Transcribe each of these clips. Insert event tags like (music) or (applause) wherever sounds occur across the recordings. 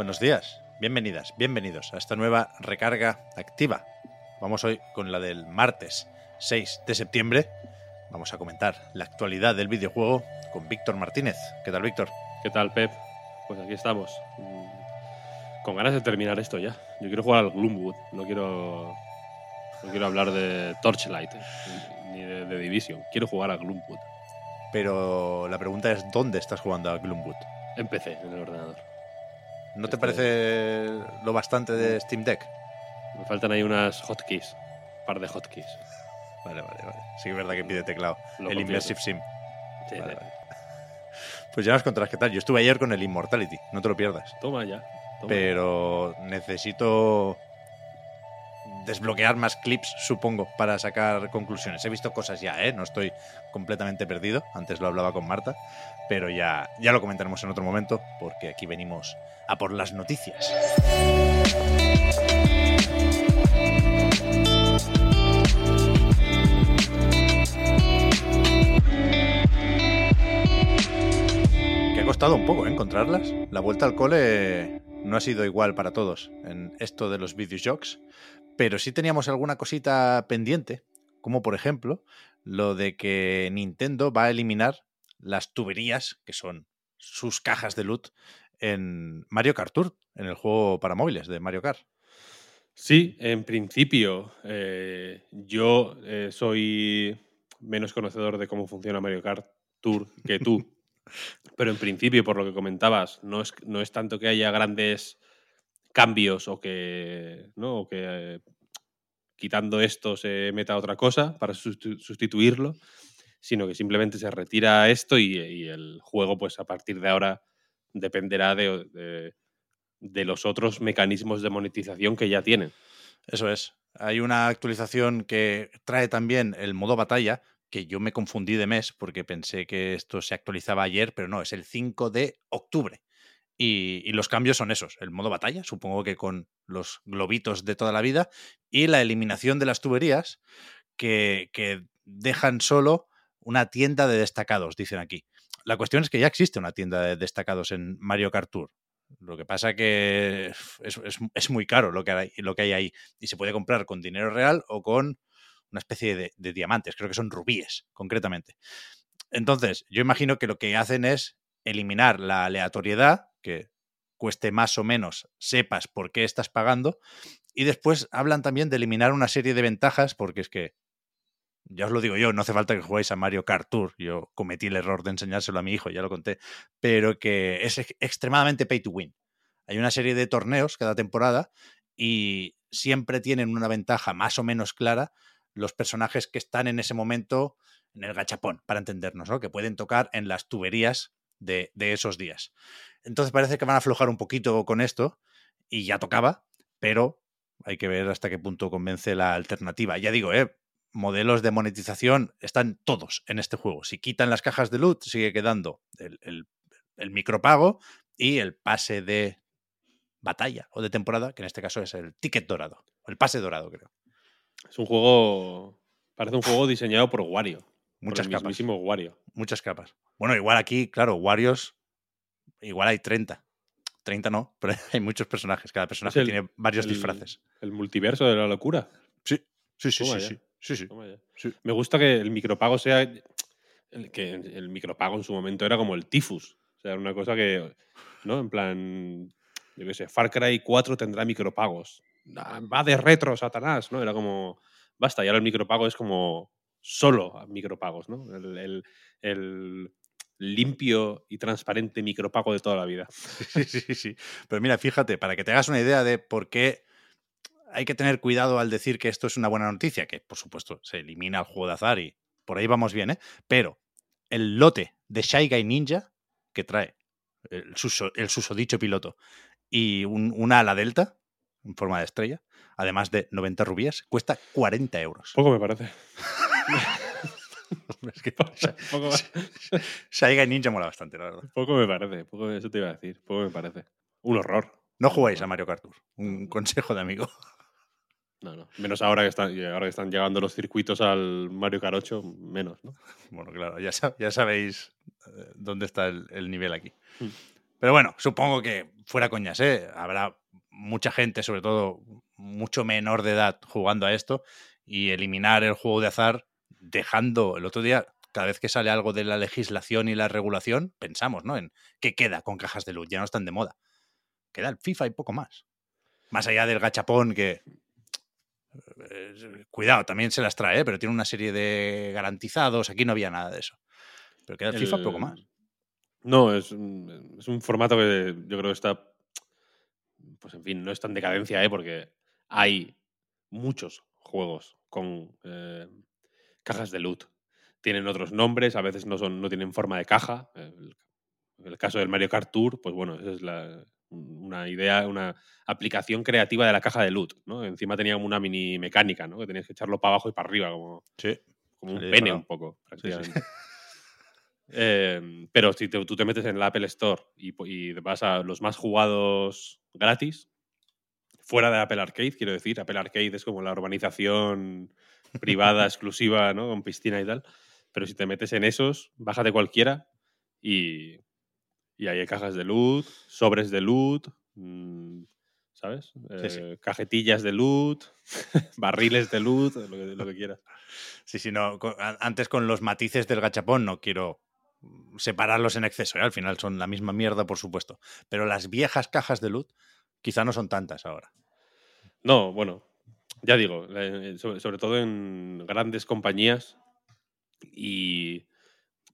Buenos días, bienvenidas, bienvenidos a esta nueva recarga activa. Vamos hoy con la del martes 6 de septiembre. Vamos a comentar la actualidad del videojuego con Víctor Martínez. ¿Qué tal, Víctor? ¿Qué tal, Pep? Pues aquí estamos. Mm, Con ganas de terminar esto ya. Yo quiero jugar al Gloomwood. No quiero. No quiero hablar de Torchlight eh, ni de, de Division. Quiero jugar a Gloomwood. Pero la pregunta es: ¿dónde estás jugando a Gloomwood? Empecé en el ordenador. ¿No te Este- parece lo bastante de Steam Deck? Me faltan ahí unas hotkeys. Un par de hotkeys. Vale, vale, vale. Sí que es verdad que pide teclado. Lo el confieso. Immersive Sim. Sí, Vale, sí. vale. Pues ya nos contarás qué tal. Yo estuve ayer con el Immortality, no te lo pierdas. Toma ya. toma. Pero necesito desbloquear más clips, supongo, para sacar conclusiones. He visto cosas ya, ¿eh? No estoy completamente perdido. Antes lo hablaba con Marta, pero ya, ya lo comentaremos en otro momento, porque aquí venimos a por las noticias. Que ha costado un poco ¿eh? encontrarlas. La vuelta al cole no ha sido igual para todos en esto de los videojuegos, pero sí teníamos alguna cosita pendiente, como por ejemplo lo de que Nintendo va a eliminar las tuberías, que son sus cajas de loot, en Mario Kart Tour, en el juego para móviles de Mario Kart. Sí, en principio, eh, yo eh, soy menos conocedor de cómo funciona Mario Kart Tour que tú. (laughs) Pero en principio, por lo que comentabas, no es, no es tanto que haya grandes cambios o que, ¿no? o que eh, quitando esto se meta otra cosa para sustitu- sustituirlo, sino que simplemente se retira esto y, y el juego, pues a partir de ahora, dependerá de, de- de los otros mecanismos de monetización que ya tienen. Eso es. Hay una actualización que trae también el modo batalla, que yo me confundí de mes porque pensé que esto se actualizaba ayer, pero no, es el 5 de octubre. Y, los cambios son esos, el modo batalla, supongo que con los globitos de toda la vida, y la eliminación de las tuberías que, que dejan solo una tienda de destacados, dicen aquí. La cuestión es que ya existe una tienda de destacados en Mario Kart Tour. Lo que pasa que es, es- es muy caro lo que, hay, lo que hay ahí y se puede comprar con dinero real o con una especie de diamantes, creo que son rubíes concretamente. Entonces, yo imagino que lo que hacen es eliminar la aleatoriedad, que cueste más o menos, sepas por qué estás pagando, y después hablan también de eliminar una serie de ventajas, porque es que, ya os lo digo yo, no hace falta que juguéis a Mario Kart Tour, yo cometí el error de enseñárselo a mi hijo, ya lo conté, pero que es ex- extremadamente pay to win. Hay una serie de torneos cada temporada y siempre tienen una ventaja más o menos clara los personajes que están en ese momento en el gachapón, para entendernos, ¿no? que pueden tocar en las tuberías de, de esos días. Entonces parece que van a aflojar un poquito con esto y ya tocaba, pero hay que ver hasta qué punto convence la alternativa. Ya digo, ¿eh? modelos de monetización están todos en este juego. Si quitan las cajas de loot, sigue quedando el, el- el micropago y el pase de batalla o de temporada, que en este caso es el ticket dorado, el pase dorado, creo. Es un juego. Parece un juego diseñado por Wario. Muchas por el capas. mismísimo Wario. Muchas capas. Bueno, igual aquí, claro, Warriors, igual hay 30. 30 no, (laughs) pero hay muchos personajes. Cada personaje el- tiene varios el- disfraces. El multiverso de la locura. Sí, sí, sí, sí, sí. Sí. Me gusta que el micropago sea. el- que el micropago en su momento era como el tifus. O sea, era una cosa que. ¿No? En plan. Yo qué sé, Far Cry 4 tendrá micropagos. Ah, Va de retro, Satanás, ¿no? Era como. Basta, y ahora el micropago es como solo a micropagos, ¿no? El, el- el limpio y transparente micropago de toda la vida. (laughs) Sí, sí, sí. Pero mira, fíjate, para que te hagas una idea de por qué hay que tener cuidado al decir que esto es una buena noticia, que por supuesto se elimina el juego de azar y por ahí vamos bien, ¿eh? Pero el lote de Shy Guy Ninja, que trae el, suso- el susodicho piloto y un- una ala delta en forma de estrella, además de 90 rubíes, cuesta 40 euros. Poco me parece. (laughs) (laughs) Es que Poco, Guy (laughs) Ninja mola bastante, la verdad. poco me parece. Poco, eso te iba a decir. Poco me parece. Un horror. No jugáis a Mario Kart Tour. Un consejo de amigo. (laughs) No, no. Menos ahora que están, y ahora que están llegando los circuitos al Mario Kart 8, menos, ¿no? Bueno, claro, ya, sab- ya sabéis eh, dónde está el, el nivel aquí. Mm. Pero bueno, supongo que fuera coñas, ¿eh? Habrá mucha gente, sobre todo mucho menor de edad, jugando a esto y eliminar el juego de azar, dejando el otro día, cada vez que sale algo de la legislación y la regulación, pensamos, ¿no? En qué queda con cajas de luz, ya no están de moda. Queda el FIFA y poco más. Más allá del gachapón que... eh, Cuidado, también se las trae, ¿eh? pero tiene una serie de garantizados. Aquí no había nada de eso. Pero queda el, FIFA poco más. No, es un, es un formato que yo creo que está. Pues en fin, no está en decadencia, ¿eh? porque hay muchos juegos con eh, cajas de loot. Tienen otros nombres, a veces no, son, no tienen forma de caja. El, el caso del Mario Kart Tour, pues bueno, esa es la, una idea, una aplicación creativa de la caja de loot. ¿no? Encima tenía como una mini mecánica, ¿no? que tenías que echarlo para abajo y para arriba, como, Sí. como un pene un poco, sí. prácticamente. Eh, pero si te- tú te metes en la Apple Store y vas a los más jugados gratis, fuera de Apple Arcade, quiero decir, Apple Arcade es como la urbanización privada, exclusiva, ¿no? Con piscina y tal. Pero si te metes en esos, bájate cualquiera y, y ahí hay cajas de loot, sobres de loot, mm, ¿sabes? Sí, sí. Eh, Cajetillas de loot, (laughs) barriles de loot, lo que, lo que quieras. Sí, sí, no. Antes con los matices del gachapón no quiero separarlos en exceso. ¿eh? Al final son la misma mierda, por supuesto. Pero las viejas cajas de loot quizá no son tantas ahora. No, bueno, ya digo, eh, sobre, sobre todo en grandes compañías y,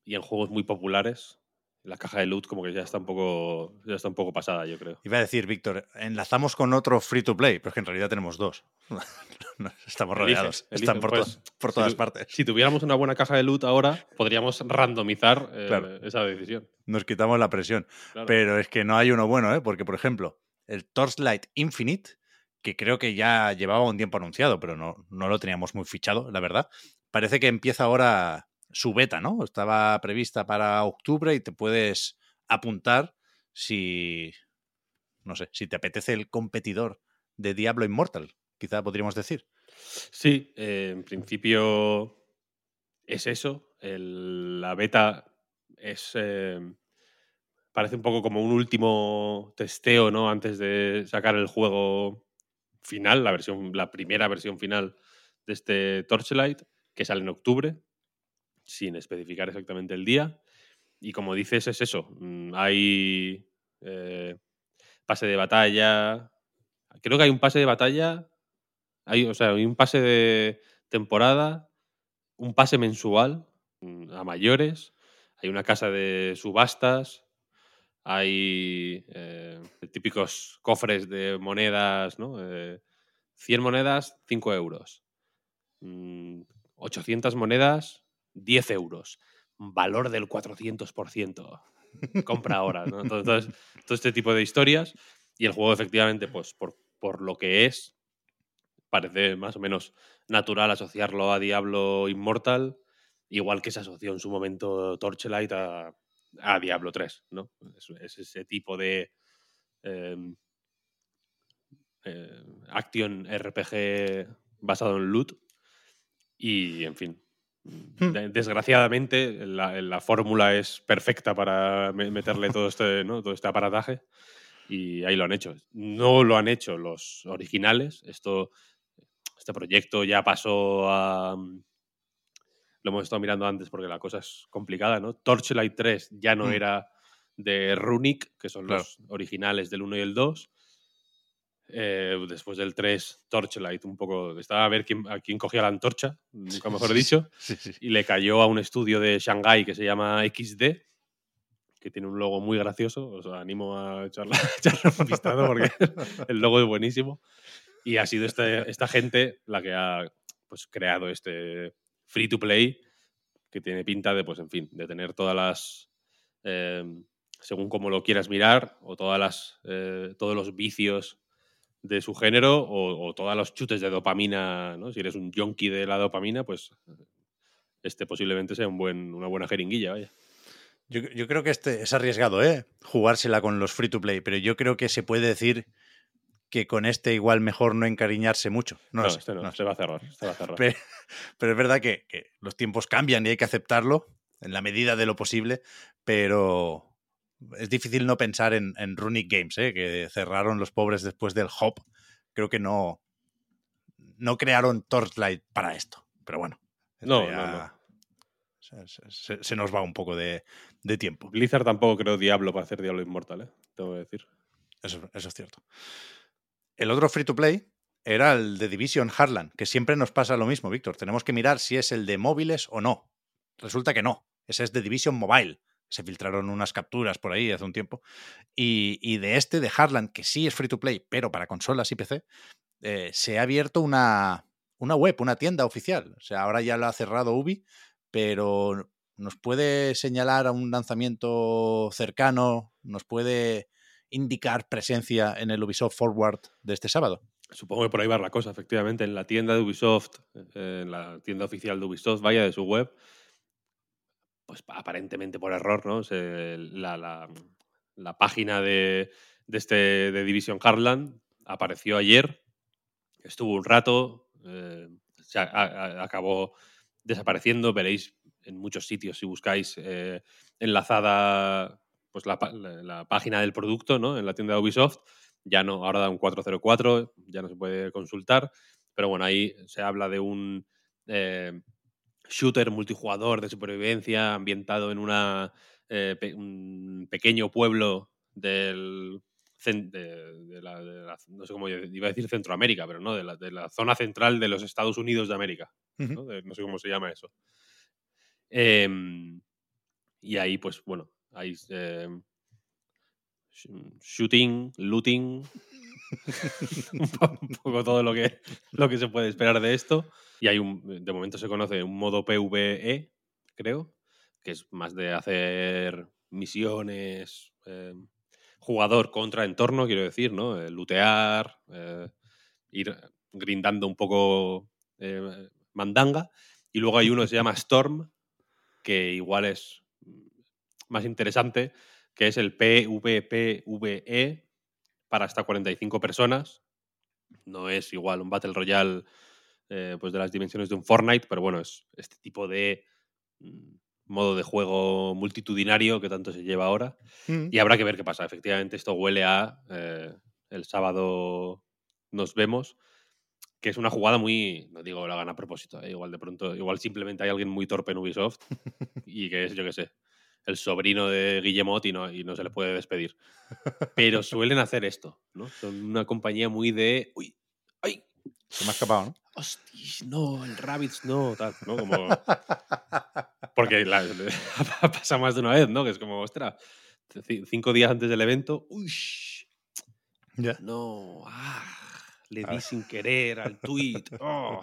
y en juegos muy populares, la caja de loot como que ya está un poco, ya está un poco pasada, yo creo. Iba a decir, Víctor, enlazamos con otro free to play, pero es que en realidad tenemos dos. (laughs) Estamos rodeados. elige, Están por, pues, por todas partes. Si tuviéramos una buena caja de loot ahora, podríamos randomizar eh, Claro. esa decisión. Nos quitamos la presión. Claro. Pero es que no hay uno bueno, ¿eh? Porque, por ejemplo, el Torchlight Infinite, que creo que ya llevaba un tiempo anunciado, pero no, no lo teníamos muy fichado, la verdad. Parece que empieza ahora su beta, ¿no? Estaba prevista para octubre y te puedes apuntar si, no sé, si te apetece el competidor de Diablo Immortal, quizá podríamos decir. Sí, eh, en principio es eso. la beta es. eh, parece un poco como un último testeo, ¿no? Antes de sacar el juego final, la versión, la primera versión final de este Torchlight, que sale en octubre, sin especificar exactamente el día. Y como dices, es eso. mm, Hay eh, pase de batalla. Creo que hay un pase de batalla hay, o sea, hay un pase de temporada, un pase mensual mm, a mayores, hay una casa de subastas, hay eh, típicos cofres de monedas, ¿no? Eh, 100 monedas, 5 euros. Mm, 800 monedas, 10 euros. Valor del 400%. Compra ahora, ¿no? Todo este tipo de historias. Y el juego, efectivamente, pues por, por lo que es, parece más o menos natural asociarlo a Diablo Immortal, igual que se asoció en su momento Torchlight a, a Diablo 3, ¿no? Es, es ese tipo de eh, eh, action RPG basado en loot y, en fin, de- desgraciadamente la, la fórmula es perfecta para me- meterle todo este, ¿no? todo este aparataje y ahí lo han hecho. No lo han hecho los originales. Esto, este proyecto ya pasó a. Lo hemos estado mirando antes porque la cosa es complicada, ¿no? Torchlight 3 ya no Mm. era de Runic, que son Claro. los originales del 1 y el 2. Eh, después del 3, Torchlight, un poco. Estaba a ver quién, a quién cogía la antorcha, nunca mejor (laughs) dicho Sí, sí. y le cayó a un estudio de Shanghai que se llama XD, que tiene un logo muy gracioso. Os animo a echarle, (laughs) echarle un vistazo porque (laughs) el logo es buenísimo. Y ha sido este- esta gente la que ha pues, creado este free to play, que tiene pinta de, pues, en fin, de tener todas las. eh, según como lo quieras mirar, o todas las, eh, todos los vicios de su género, o, todos los chutes de dopamina, ¿no? Si eres un yonki de la dopamina, pues este posiblemente sea un buen, una buena jeringuilla, vaya. Yo, yo creo que este es arriesgado, ¿eh? Jugársela con los free to play, pero yo creo que se puede decir que con este igual mejor no encariñarse mucho. No, sé, este no, no este va a cerrar. Este va a cerrar. Pe- Pero, es verdad que, que los tiempos cambian y hay que aceptarlo en la medida de lo posible, pero es difícil no pensar en, en Runic Games, ¿eh? que cerraron los pobres después del Hop. Creo que no, no crearon Torchlight para esto, pero bueno. No, ya no, no. Se, se- se- se nos va un poco de, de tiempo. Blizzard tampoco creo Diablo para hacer Diablo Inmortal, ¿eh? Tengo que decir. Eso, eso es cierto. El otro free to play era el de Division Heartland, que siempre nos pasa lo mismo, Víctor. Tenemos que mirar si es el de móviles o no. Resulta que no. Ese es de Division Mobile. Se filtraron unas capturas por ahí hace un tiempo. Y, y de este, de Heartland, que sí es free to play, pero para consolas y PC, eh, se ha abierto una, una web, una tienda oficial. O sea, ahora ya lo ha cerrado Ubi, pero nos puede señalar a un lanzamiento cercano, nos puede indicar presencia en el Ubisoft Forward de este sábado. Supongo que por ahí va la cosa, efectivamente. En la tienda de Ubisoft, eh, en la tienda oficial de Ubisoft, vaya de su web, pues aparentemente por error, ¿no? La, la- la página de, de este de Division Heartland apareció ayer, estuvo un rato, eh, se acabó desapareciendo. Veréis en muchos sitios si buscáis eh, enlazada pues la, la- la página del producto, ¿no? En la tienda de Ubisoft ya no, ahora da un 404, ya no se puede consultar, pero bueno, ahí se habla de un eh, shooter multijugador de supervivencia ambientado en una, eh, pe- un pequeño pueblo del cen- de, de la, de la- no sé cómo iba a decir Centroamérica, pero no, de la, de la zona central de los Estados Unidos de América, no sé cómo se llama eso. Em, y ahí, pues bueno, hay sh- shooting, looting, un (laughs) po- un poco todo lo que, lo que se puede esperar de esto. Y hay un, de momento se conoce un modo PvE, creo, que es más de hacer misiones, em, jugador contra entorno, quiero decir, ¿no? Eh, lootear, eh, ir grindando un poco eh, mandanga. Y luego hay uno que se llama Storm, que igual es más interesante, que es el PvPVE para hasta 45 personas. No es igual un Battle Royale eh, pues de las dimensiones de un Fortnite, pero bueno, es este tipo de mm, modo de juego multitudinario que tanto se lleva ahora. Mm. Y habrá que ver qué pasa. Efectivamente, esto huele a eh, el sábado nos vemos, que es una jugada muy, no digo la gana a propósito, eh, igual de pronto, igual simplemente hay alguien muy torpe en Ubisoft (laughs) y que es, yo qué sé, el sobrino de Guillemot y no, y no se le puede despedir. (laughs) Pero suelen hacer esto, ¿no? Son una compañía muy de, uy, ay, Se me ha escapado, ¿no? hostia, no, el Rabbids no, tal, ¿no? Como, (laughs) porque la- (laughs) pasa más de una vez, ¿no? Que es como, ostras, ci- cinco días antes del evento, uy, Ya. no, ah, le di sin querer al tweet. oh.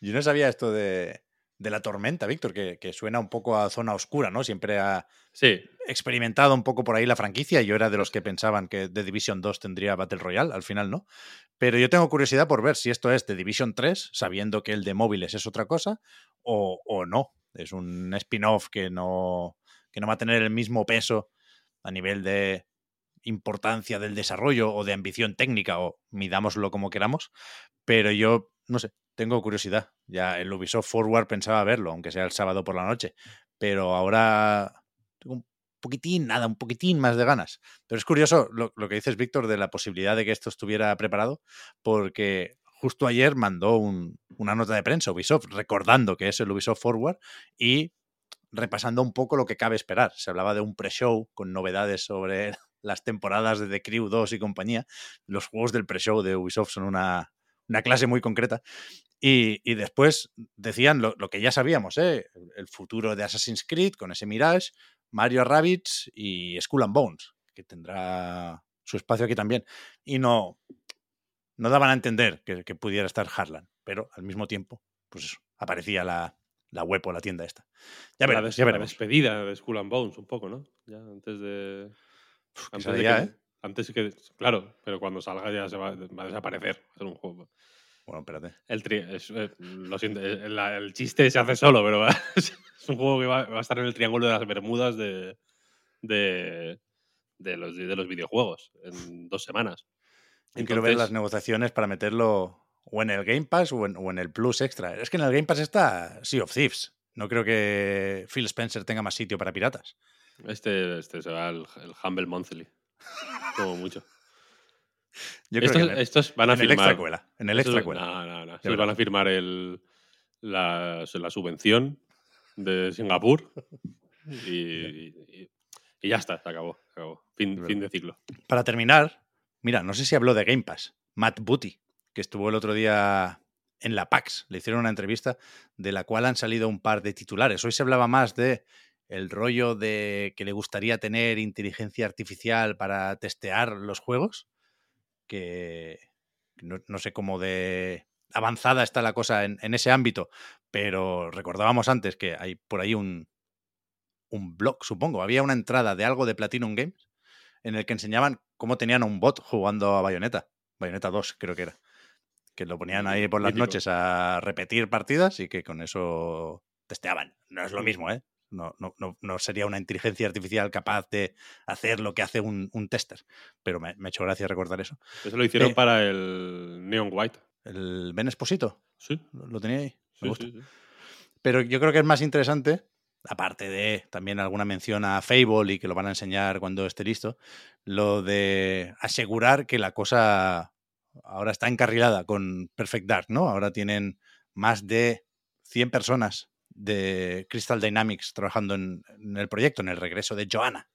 Yo no sabía esto de, de la tormenta, Víctor, que, que suena un poco a zona oscura, ¿no? Siempre ha Sí, experimentado un poco por ahí la franquicia. Yo era de los que pensaban que The Division 2 tendría Battle Royale, al final no. Pero yo tengo curiosidad por ver si esto es The Division 3, sabiendo que el de móviles es otra cosa, o, o no. Es un spin-off que no, que no va a tener el mismo peso a nivel de importancia del desarrollo o de ambición técnica, o midámoslo como queramos. Pero yo, no sé, tengo curiosidad. Ya el Ubisoft Forward pensaba verlo, aunque sea el sábado por la noche. Pero ahora tengo un poquitín, nada, un poquitín más de ganas. Pero es curioso lo, que dices, Víctor, de la posibilidad de que esto estuviera preparado, porque justo ayer mandó un- una nota de prensa Ubisoft recordando que es el Ubisoft Forward y repasando un poco lo que cabe esperar. Se hablaba de un pre-show con novedades sobre (laughs) las temporadas de The Crew 2 y compañía. Los juegos del pre-show de Ubisoft son una clase muy concreta. Y, y después decían lo, lo que ya sabíamos, ¿eh? el futuro de Assassin's Creed con ese Mirage, Mario Rabbids y Skull and Bones, que tendrá su espacio aquí también. Y no, no daban a entender que, que pudiera estar Harlan, pero al mismo tiempo, pues eso, aparecía la, la web o la tienda esta. Ya la, des- ya la veremos. despedida de Skull and Bones, un poco, ¿no? Ya antes de. Antes sale de ya, que, ¿eh? Antes que. Claro, pero cuando salga ya se va, va a desaparecer. Va a ser un juego. Bueno, espérate. El, tri- es- eh, lo siento, eh, la- el chiste se hace solo, pero va- (laughs) es un juego que va, va a estar en el triángulo de las Bermudas de, de, de los, de los videojuegos en dos semanas. Yo quiero ver las Entonces, negociaciones para meterlo o en el Game Pass o en, o en el Plus Extra. Es que en el Game Pass está Sea of Thieves. No creo que Phil Spencer tenga más sitio para piratas. Este, este se va al el Humble Monthly. Como mucho. Yo creo estos, que en el, estos van a en el firmar. cuela. En el. No, no, no. Estos verdad. van a firmar el, la, la subvención de Singapur. Y, y- y- y ya está, se acabó. se acabó. Fin, fin de ciclo. Para terminar, mira, no sé si habló de Game Pass. Matt Booty, que estuvo el otro día en la PAX. Le hicieron una entrevista de la cual han salido un par de titulares. Hoy se hablaba más de el rollo de que le gustaría tener inteligencia artificial para testear los juegos, que no, no sé cómo de avanzada está la cosa en, en ese ámbito, pero recordábamos antes que hay por ahí un, un blog, supongo. Había una entrada de algo de Platinum Games en el que enseñaban cómo tenían a un bot jugando a Bayonetta. Bayonetta 2, creo que era. Que lo ponían ahí por las Mítico. noches a repetir partidas y que con eso testeaban. No es lo mismo, ¿eh? No, no, no, no sería una inteligencia artificial capaz de hacer lo que hace un, un tester. Pero me, me ha hecho gracia recordar eso. Eso lo hicieron Eh, para el Neon White. El Ben Esposito, Sí, lo, tenía ahí. Me sí, gusta. sí, sí. Pero yo creo que es más interesante, aparte de también alguna mención a Fable y que lo van a enseñar cuando esté listo, lo de asegurar que la cosa ahora está encarrilada con Perfect Dark, ¿no? Ahora tienen más de 100 personas de Crystal Dynamics trabajando en, el proyecto, en el regreso de Joanna.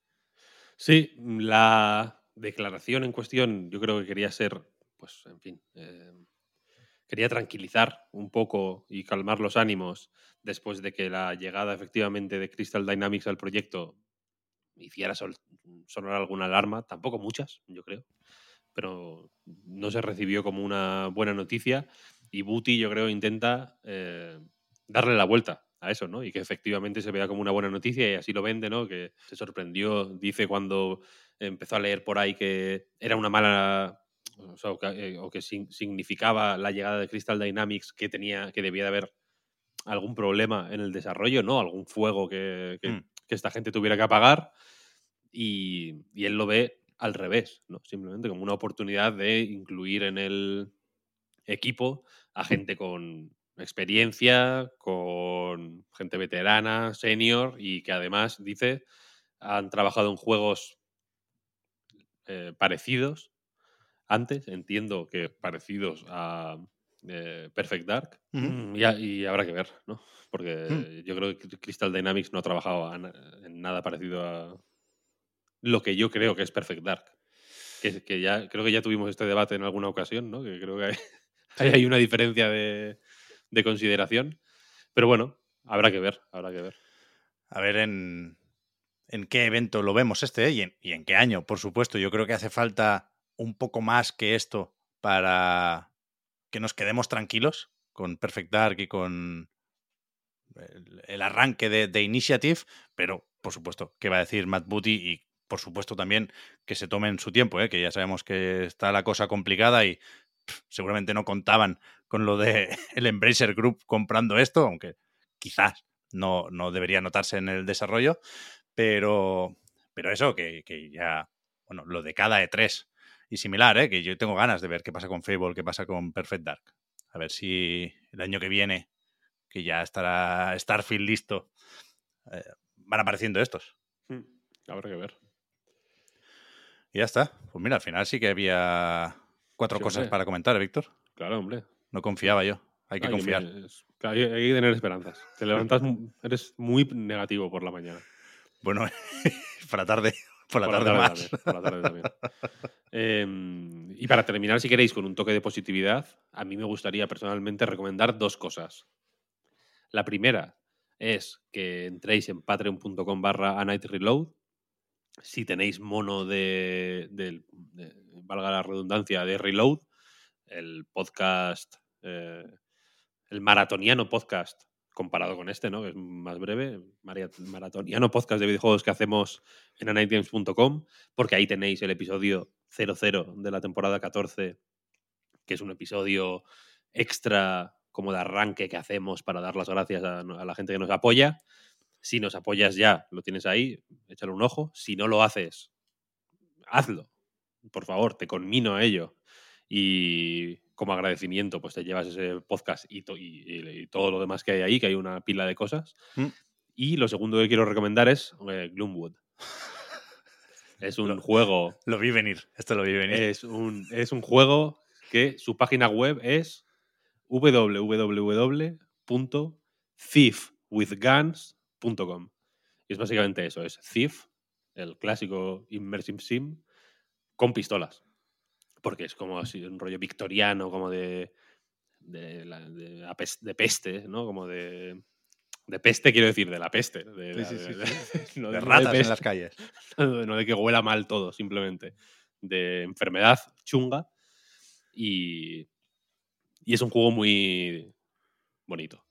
Sí, la declaración en cuestión yo creo que quería ser, pues, en fin, eh, quería tranquilizar un poco y calmar los ánimos después de que la llegada efectivamente de Crystal Dynamics al proyecto hiciera sonar alguna alarma, tampoco muchas, yo creo, pero no se recibió como una buena noticia y Booty yo creo intenta eh, darle la vuelta a eso, ¿no? Y que efectivamente se vea como una buena noticia y así lo vende, ¿no? Que se sorprendió, dice cuando empezó a leer por ahí que era una mala o, sea, o que, eh, o que sin- significaba la llegada de Crystal Dynamics que tenía que debía de haber algún problema en el desarrollo, ¿no? Algún fuego que, que- Mm. que esta gente tuviera que apagar y, y él lo ve al revés, ¿no? Simplemente como una oportunidad de incluir en el equipo a gente con experiencia, con gente veterana, senior y que además, dice, han trabajado en juegos eh, parecidos antes, entiendo que parecidos a eh, Perfect Dark. Mm, y, habrá que ver, ¿no? Porque Mm. yo creo que Crystal Dynamics no ha trabajado a en nada parecido a lo que yo creo que es Perfect Dark. Que, que ya creo que ya tuvimos este debate en alguna ocasión, ¿no? Que creo que hay, (laughs) hay una diferencia de, de consideración. Pero bueno, habrá que ver, habrá que ver. A ver en, en qué evento lo vemos este ¿eh? y, en, y en qué año, por supuesto. Yo creo que hace falta un poco más que esto para que nos quedemos tranquilos con Perfect Dark y con el, arranque de, de Initiative, pero por supuesto, ¿qué va a decir Matt Booty? Y por supuesto también que se tomen su tiempo, ¿eh? que ya sabemos que está la cosa complicada y seguramente no contaban con lo de (laughs) el Embracer Group comprando esto, aunque quizás no, no debería notarse en el desarrollo, pero, pero eso, que, que ya, bueno, lo de cada E3 y similar, ¿eh? que yo tengo ganas de ver qué pasa con Fable, qué pasa con Perfect Dark. A ver si el año que viene, que ya estará Starfield listo, eh, van apareciendo estos. Habrá que ver. Y ya está. Pues mira, al final sí que había cuatro Sí, cosas hombre. para comentar, Víctor. Claro, hombre. No confiaba yo. Hay que confiar. hay, hay que tener esperanzas. Te levantas, eres muy negativo por la mañana. Bueno, (laughs) por la tarde, por la Por tarde, más. también, por la tarde también. (laughs) Em, y para terminar, si queréis, con un toque de positividad, a mí me gustaría personalmente recomendar dos cosas. La primera es que entréis en patreon.com barra a night reload. Si tenéis mono de- valga la redundancia, de reload, el podcast, eh, el maratoniano podcast comparado con este, ¿no? Que es más breve, maratoniano podcast de videojuegos que hacemos en anightgames.com, porque ahí tenéis el episodio 00 de la temporada 14, que es un episodio extra como de arranque que hacemos para dar las gracias a, la gente que nos apoya. Si nos apoyas ya, lo tienes ahí, échale un ojo. Si no lo haces, hazlo. Por favor, te conmino a ello. Y como agradecimiento, pues te llevas ese podcast y, todo lo demás que hay ahí, que hay una pila de cosas. Mm. Y lo segundo que quiero recomendar es eh, Gloomwood. (laughs) es un juego. (laughs) Lo vi venir, esto lo vi venir. Es un, es un juego que su página web es www.thiefwithguns.com. Y es básicamente eso: es Thief, el clásico Immersive Sim, con pistolas porque es como así un rollo victoriano, como de, de, de, peste, ¿no? Como de, de peste, quiero decir, de la peste. De, ratas en las calles. (laughs) No de que huela mal todo, simplemente. De enfermedad chunga. Y, y es un juego muy bonito.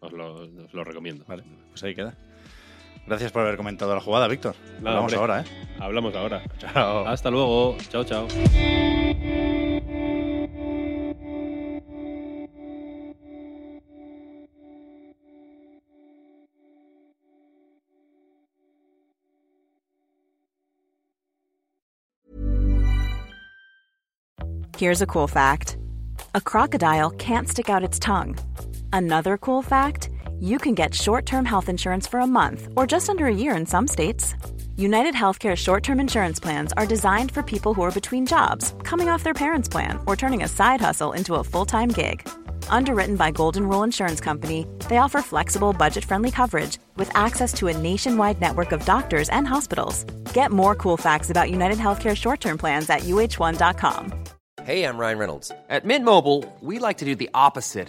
Os lo, os lo recomiendo. Vale, pues ahí queda. Gracias por haber comentado la jugada, Víctor. Hablamos ahora, ¿eh? Hablamos ahora. Chao. Hasta luego. Chao, chao. Here's a cool fact. A crocodile can't stick out its tongue. Another cool fact you can get short term health insurance for a month or just under a year in some states. United Healthcare short term insurance plans are designed for people who are between jobs, coming off their parents' plan, or turning a side hustle into a full time gig. Underwritten by Golden Rule Insurance Company, they offer flexible, budget friendly coverage with access to a nationwide network of doctors and hospitals. Get more cool facts about United Healthcare short term plans at uh1.com. Hey, I'm Ryan Reynolds. At Mint Mobile, we like to do the opposite